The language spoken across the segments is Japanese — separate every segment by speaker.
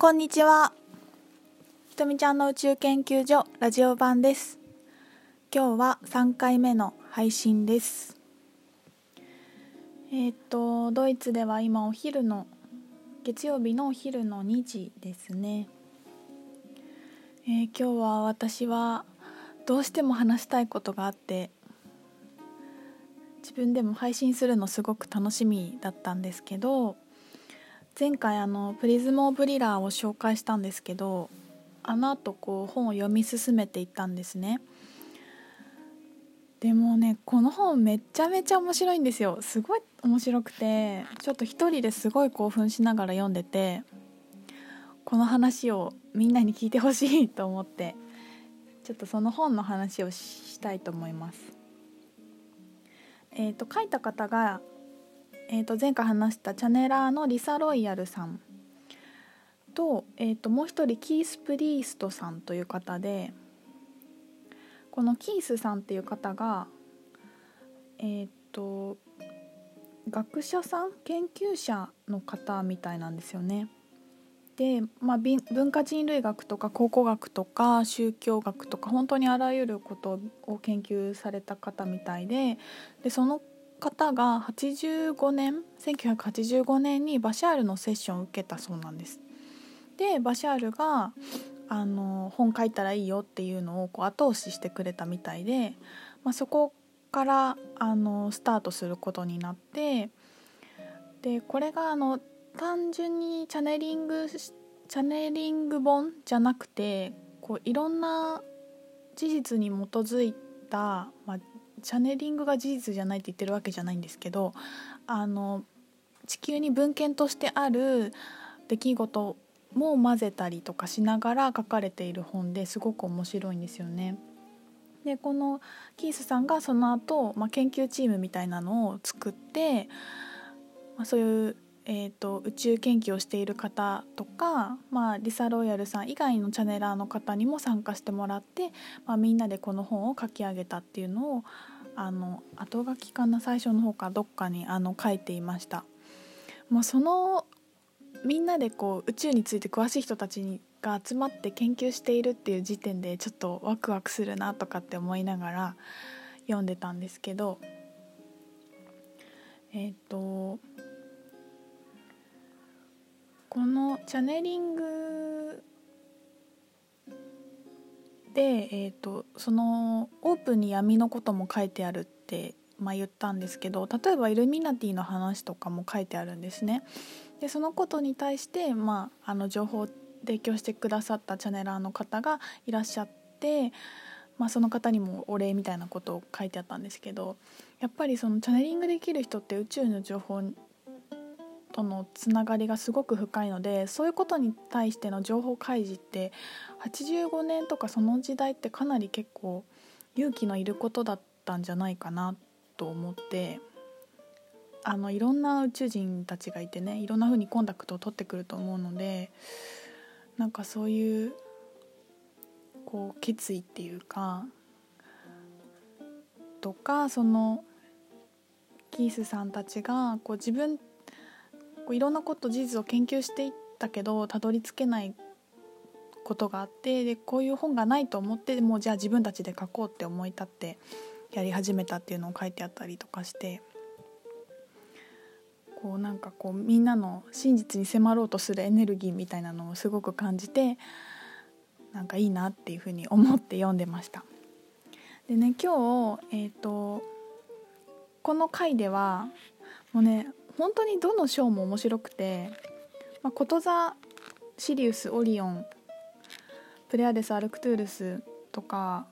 Speaker 1: こんにちは。ひとみちゃんの宇宙研究所ラジオ版です。今日は3回目の配信です。えっ、とドイツでは今お昼の月曜日のお昼の2時ですね。えー今日は私はどうしても話したいことがあって自分でも配信するのすごく楽しみだったんですけど前回あのプリズム・オブ・リラーを紹介したんですけどあの後こう本を読み進めていったんですね。でもねこの本めちゃめちゃ面白いんですよ。すごい面白くてちょっと一人ですごい興奮しながら読んでてこの話をみんなに聞いてほしいと思ってちょっとその本の話をしたいと思います。えー、と書いた方が、えー、と前回話したチャネラーのリサ・ロイヤルさんと,、えー、ともう一人キース・プリーストさんという方でこのキースさんっていう方がえっ、と学者さん研究者の方みたいなんですよね。で、まあ、文化人類学とか考古学とか宗教学とか本当にあらゆることを研究された方みたいででその方が85年1985年にバシャールのセッションを受けたそうなんです。でバシャールがあの本書いたらいいよっていうのをこう後押ししてくれたみたいで、まあ、そこからあのスタートすることになってでこれがあの単純にチャネリングチャネリング本じゃなくてこういろんな事実に基づいた、まあ、チャネリングが事実じゃないって言ってるわけじゃないんですけどあの地球に文献としてある出来事も混ぜたりとかしながら書かれている本ですごく面白いんですよね。でこのキースさんがその後、まあ研究チームみたいなのを作って、まあ、そういうえー、と宇宙研究をしている方とか、まあ、リサ・ロイヤルさん以外のチャネラーの方にも参加してもらって、まあ、みんなでこの本を書き上げたっていうのをあの後書きかな最初の方かどっかにあの書いていました。もうそのみんなでこう宇宙について詳しい人たちにが集まって研究しているっていう時点でちょっとワクワクするなとかって思いながら読んでたんですけどえっ、とこのチャネリングで、えー、とそのオープンに闇のことも書いてあるって、まあ、言ったんですけど例えばイルミナティの話とかも書いてあるんですね。でそのことに対して、まあ、あの情報を提供してくださったチャネラーの方がいらっしゃって、まあ、その方にもお礼みたいなことを書いてあったんですけどやっぱりそのチャネリングできる人って宇宙の情報とのつながりがすごく深いのでそういうことに対しての情報開示って85年とかその時代ってかなり結構勇気のいることだったんじゃないかなと思ってあのいろんな宇宙人たちがいてねいろんな風にコンタクトを取ってくると思うのでなんかそういうこう決意っていうかとかそのキースさんたちがこう自分こういろんなこと事実を研究していったけどたどり着けないことがあってでこういう本がないと思ってもうじゃあ自分たちで書こうって思い立ってやり始めたっていうのを書いてあったりとかしてこうなんかこうみんなの真実に迫ろうとするエネルギーみたいなのをすごく感じてなんかいいなっていうふうに思って読んでました。でね今日、えー、とこの回ではもうね本当にどの章も面白くて「まあ、こと座シリウスオリオンプレアデスアルクトゥールス」とか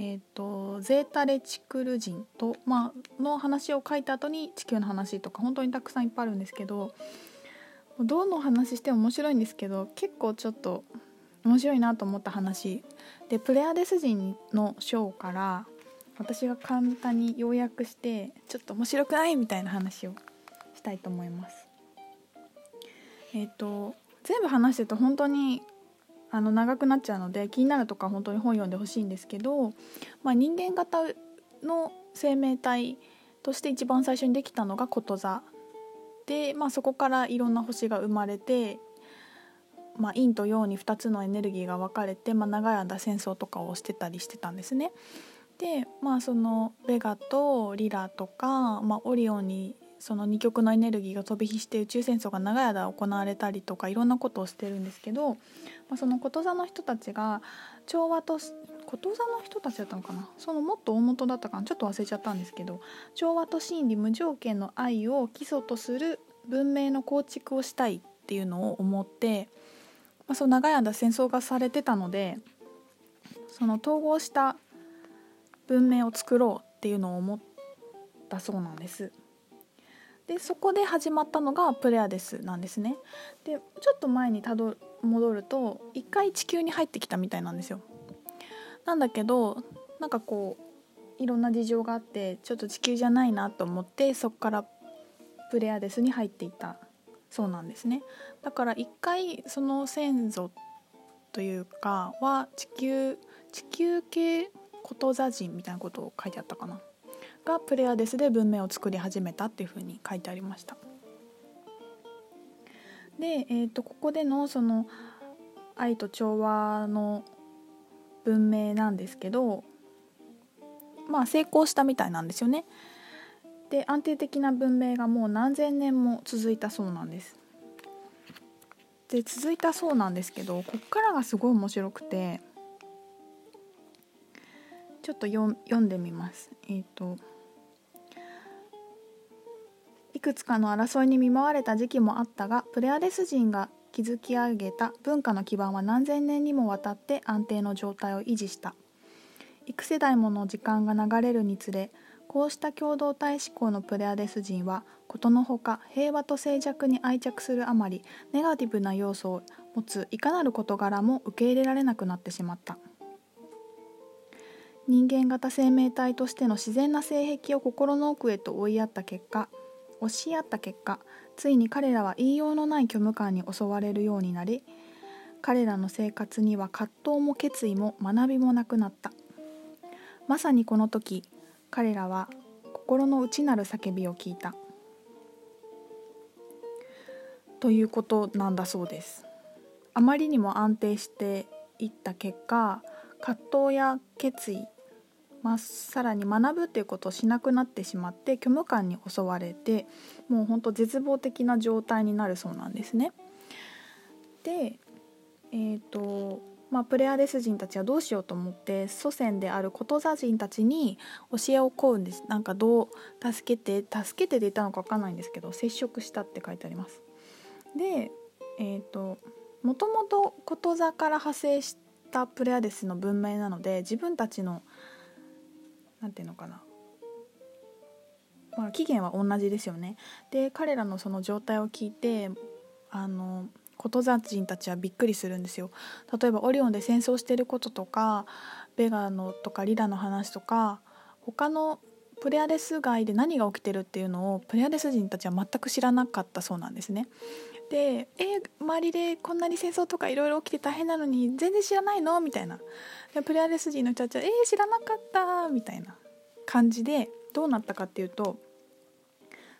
Speaker 1: えー、とゼータレチクル人と、まあの話を書いた後に地球の話とか本当にたくさんいっぱいあるんですけどどの話しても面白いんですけど結構ちょっと面白いなと思った話。でプレアデス人の章から私が簡単に要約してちょっと面白くない？みたいな話をしたいと思います。えっ、と全部話してると本当にあの長くなっちゃうので気になるとか本当に本読んでほしいんですけど、まあ、人間型の生命体として一番最初にできたのがこと座で、まあ、そこからいろんな星が生まれてまあ、陰と陽に2つのエネルギーが分かれて、まあ、長い間戦争とかをしてたりしてたんですね。でまあそのベガとリラとか、まあ、オリオンにその2極のエネルギーが飛び火して宇宙戦争が長い間行われたりとかいろんなことをしてるんですけど、まあ、そのこと座の人たちが調和とこと座の人たちだったのかな？そのもっと大元だったかな？ちょっと忘れちゃったんですけど調和と真理無条件の愛を基礎とする文明の構築をしたいっていうのを思って、まあ、その長い間戦争がされてたのでその統合した文明を作ろうっていうのを思ったそうなんです。でそこで始まったのがプレアデスなんですね。でちょっと前にたど戻ると一回地球に入ってきたみたいなんですよ。なんだけどなんかこういろんな事情があってちょっと地球じゃないなと思ってそこからプレアデスに入っていったそうなんですね。だから一回その先祖というかは地球地球系こと座人みたいなことを書いてあったかな。がプレアデスで文明を作り始めたっていうふうに書いてありました。で、えーと、ここでのその愛と調和の文明なんですけどまあ成功したみたいなんですよね。で安定的な文明がもう何千年も続いたそうなんです。で続いたそうなんですけどこっからがすごい面白くてちょっと読んでみます。えっ、ー、といくつかの争いに見舞われた時期もあったがプレアデス人が築き上げた文化の基盤は何千年にもわたって安定の状態を維持した幾世代もの時間が流れるにつれこうした共同体思考のプレアデス人はことのほか平和と静寂に愛着するあまりネガティブな要素を持ついかなる事柄も受け入れられなくなってしまった人間型生命体としての自然な性癖を心の奥へと追いやった結果押し合った結果ついに彼らは言いようのない虚無感に襲われるようになり彼らの生活には葛藤も決意も学びもなくなった。まさにこの時彼らは心の内なる叫びを聞いた。ということなんだそうです。あまりにも安定していった結果葛藤や決意まあ、さらに学ぶっていうことをしなくなってしまって虚無感に襲われてもうほんと絶望的な状態になるそうなんですね。でえーとまあ、プレアデス人たちはどうしようと思って祖先であること座人たちに教えを請うんですなんかどう助けて助けてで言ったのか分かんないんですけど接触したって書いてあります。でえっ、ー、ともともとこと座から派生したプレアデスの文明なので自分たちの何ていうのかなまあ、期限は同じですよね。で彼らのその状態を聞いてあのことざ人たちはびっくりするんですよ。例えばオリオンで戦争してることとかベガのとかリラの話とか他のプレアデス街で何が起きてるっていうのをプレアデス人たちは全く知らなかったそうなんですね。で「え周りでこんなに戦争とかいろいろ起きて大変なのに全然知らないの?」みたいなでプレアデス人の人たちは「えー、知らなかった」みたいな感じでどうなったかっていうと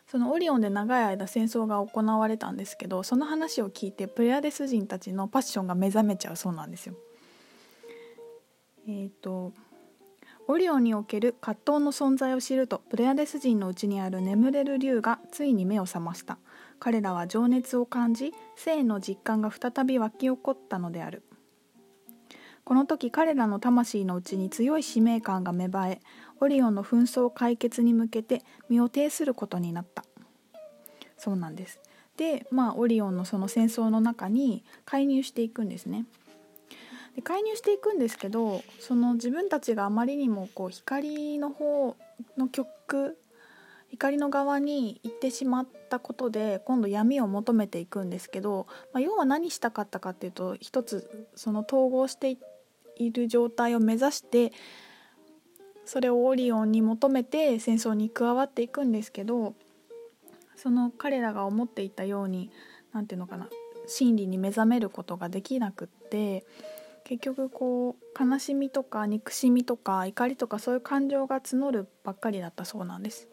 Speaker 1: そのオリオンで長い間戦争が行われたんですけどその話を聞いてプレアデス人たちのパッションが目覚めちゃうそうなんですよ。えーとオリオンにおける葛藤の存在を知るとプレアデス人のうちにある眠れる竜がついに目を覚ました。彼らは情熱を感じ性の実感が再び湧き起こったのである。この時彼らの魂のうちに強い使命感が芽生えオリオンの紛争解決に向けて身を挺することになった。そうなんです。でまあオリオンのその戦争の中に介入していくんですね。で介入していくんですけどその自分たちがあまりにもこう光の方の曲光の側に行ってしまったことで今度闇を求めていくんですけど、まあ、要は何したかったかっていうと一つその統合している状態を目指してそれをオリオンに求めて戦争に加わっていくんですけどその彼らが思っていたように何て言うのかな真理に目覚めることができなくって結局こう悲しみとか憎しみとか怒りとかそういう感情が募るばっかりだったそうなんです。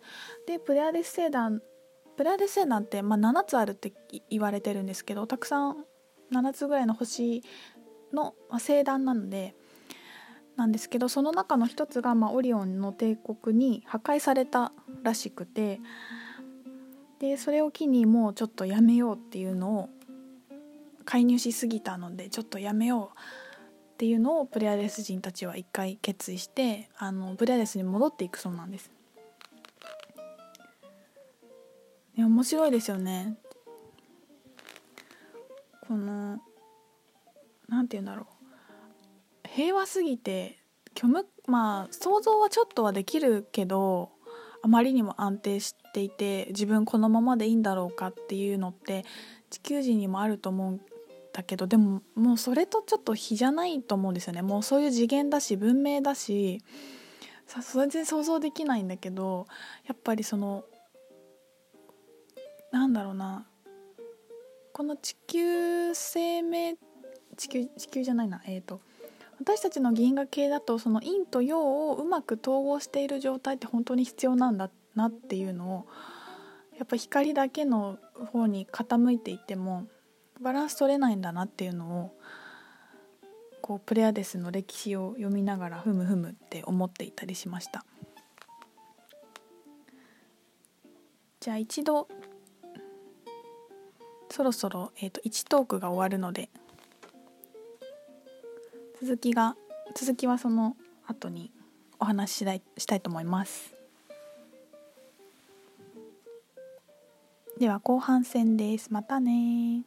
Speaker 1: でプレアデス星団プレアデス星団って、まあ、7つあるって言われてるんですけどたくさん7つぐらいの星の、ま、星団なのでなんですけどその中の一つが、まあ、オリオンの帝国に破壊されたらしくてでそれを機にもうちょっとやめようっていうのを介入しすぎたのでちょっとやめようっていうのをプレアデス人たちは一回決意してあのプレアデスに戻っていくそうなんです。いや面白いですよね。この何て言うんだろう平和すぎて虚無まあ想像はちょっとはできるけどあまりにも安定していて自分このままでいいんだろうかっていうのって地球人にもあると思うだけどでももうそれとちょっと比じゃないと思うんですよね。もうそういう次元だし文明だし全然想像できないんだけどやっぱりそのなんだろうな。この地球生命地球地球じゃないな。えっ、ー、と私たちの銀河系だとその陰と陽をうまく統合している状態って本当に必要なんだなっていうのをやっぱ光だけの方に傾いていてもバランス取れないんだなっていうのをこうプレアデスの歴史を読みながらふむふむって思っていたりしました。じゃあ一度そろそろ、えーと、1トークが終わるので続きが続きはその後にお話ししたいしたいと思います。では後半戦です。またね